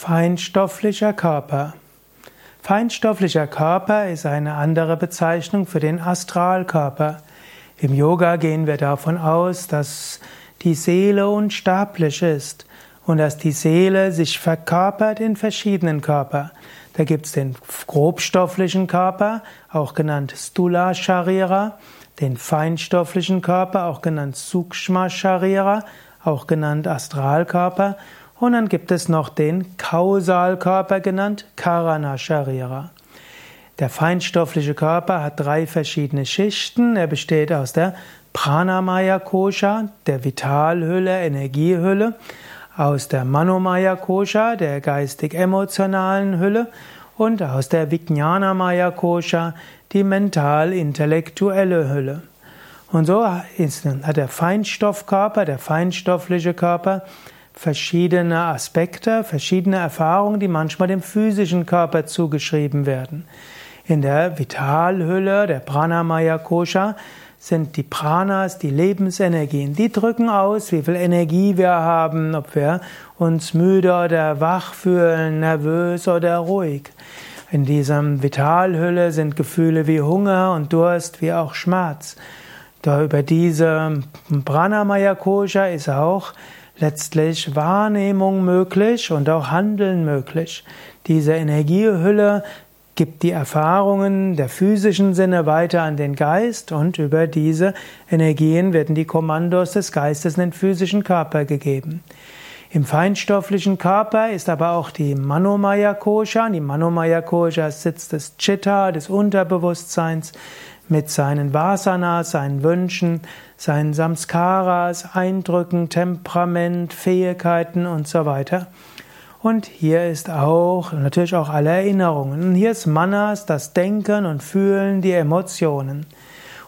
Feinstofflicher Körper. Feinstofflicher Körper ist eine andere Bezeichnung für den Astralkörper. Im Yoga gehen wir davon aus, dass die Seele unsterblich ist und dass die Seele sich verkörpert in verschiedenen Körper. Da gibt es den grobstofflichen Körper, auch genannt Stula Sharira, den feinstofflichen Körper, auch genannt Sukshma Sharira, auch genannt Astralkörper und dann gibt es noch den Kausalkörper genannt Karana Sharira. Der feinstoffliche Körper hat drei verschiedene Schichten. Er besteht aus der Pranamaya Kosha, der Vitalhülle, Energiehülle, aus der Manomaya Kosha, der geistig-emotionalen Hülle und aus der Vijnanamaya Kosha, die mental-intellektuelle Hülle. Und so hat der Feinstoffkörper, der feinstoffliche Körper, verschiedene Aspekte, verschiedene Erfahrungen, die manchmal dem physischen Körper zugeschrieben werden. In der Vitalhülle, der Pranamaya Kosha, sind die Pranas, die Lebensenergien. Die drücken aus, wie viel Energie wir haben, ob wir uns müde oder wach fühlen, nervös oder ruhig. In dieser Vitalhülle sind Gefühle wie Hunger und Durst, wie auch Schmerz. Da über diese Pranamaya Kosha ist auch letztlich Wahrnehmung möglich und auch Handeln möglich. Diese Energiehülle gibt die Erfahrungen der physischen Sinne weiter an den Geist und über diese Energien werden die Kommandos des Geistes in den physischen Körper gegeben. Im feinstofflichen Körper ist aber auch die Manomaya Kosha. Die Manomaya Kosha ist Sitz des Chitta, des Unterbewusstseins mit seinen Vasanas, seinen Wünschen, seinen Samskaras, Eindrücken, Temperament, Fähigkeiten und so weiter. Und hier ist auch natürlich auch alle Erinnerungen. Und hier ist Manas, das Denken und Fühlen, die Emotionen.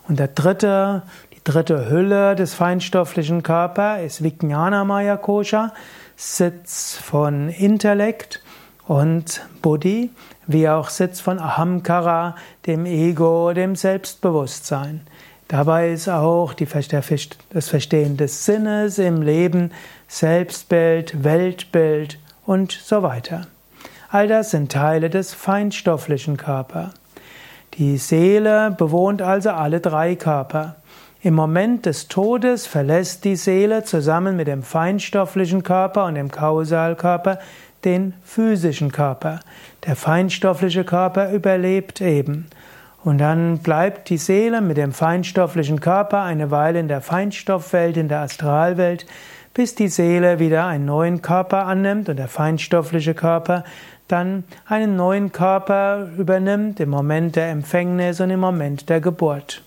Und der dritte, die dritte Hülle des feinstofflichen Körpers ist Vijnanamaya Kosha, Sitz von Intellekt und Buddhi, wie auch Sitz von Ahamkara, dem Ego, dem Selbstbewusstsein. Dabei ist auch die, das Verstehen des Sinnes im Leben, Selbstbild, Weltbild und so weiter. All das sind Teile des feinstofflichen Körpers. Die Seele bewohnt also alle drei Körper. Im Moment des Todes verlässt die Seele zusammen mit dem feinstofflichen Körper und dem Kausalkörper den physischen Körper. Der feinstoffliche Körper überlebt eben. Und dann bleibt die Seele mit dem feinstofflichen Körper eine Weile in der Feinstoffwelt, in der Astralwelt, bis die Seele wieder einen neuen Körper annimmt und der feinstoffliche Körper dann einen neuen Körper übernimmt im Moment der Empfängnis und im Moment der Geburt.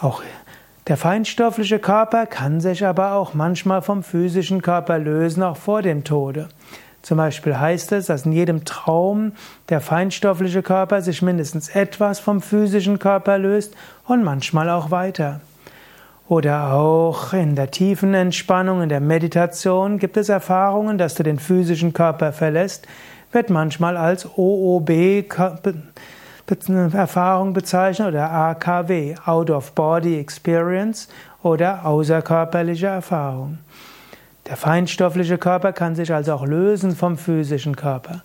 Auch der feinstoffliche Körper kann sich aber auch manchmal vom physischen Körper lösen, auch vor dem Tode. Zum Beispiel heißt es, dass in jedem Traum der feinstoffliche Körper sich mindestens etwas vom physischen Körper löst und manchmal auch weiter. Oder auch in der tiefen Entspannung, in der Meditation gibt es Erfahrungen, dass du den physischen Körper verlässt, wird manchmal als OOB Erfahrung bezeichnet oder AKW, Out of Body Experience oder außerkörperliche Erfahrung. Der feinstoffliche Körper kann sich also auch lösen vom physischen Körper.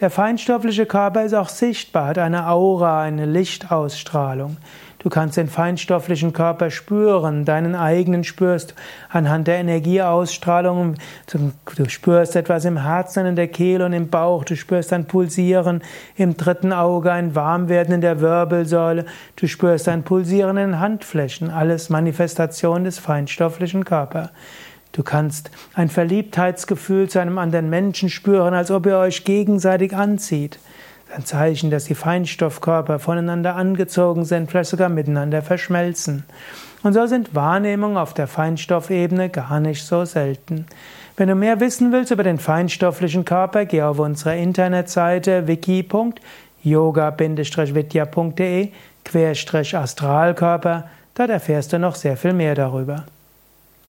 Der feinstoffliche Körper ist auch sichtbar, hat eine Aura, eine Lichtausstrahlung. Du kannst den feinstofflichen Körper spüren, deinen eigenen spürst anhand der Energieausstrahlung. Du spürst etwas im Herzen, in der Kehle und im Bauch. Du spürst ein Pulsieren im dritten Auge, ein Warmwerden in der Wirbelsäule. Du spürst ein Pulsieren in den Handflächen. Alles Manifestation des feinstofflichen Körpers. Du kannst ein Verliebtheitsgefühl zu einem anderen Menschen spüren, als ob ihr euch gegenseitig anzieht. Ein Zeichen, dass die Feinstoffkörper voneinander angezogen sind, vielleicht sogar miteinander verschmelzen. Und so sind Wahrnehmungen auf der Feinstoffebene gar nicht so selten. Wenn du mehr wissen willst über den feinstofflichen Körper, geh auf unsere Internetseite wiki.yoga-vidya.de Astralkörper. Dort erfährst du noch sehr viel mehr darüber.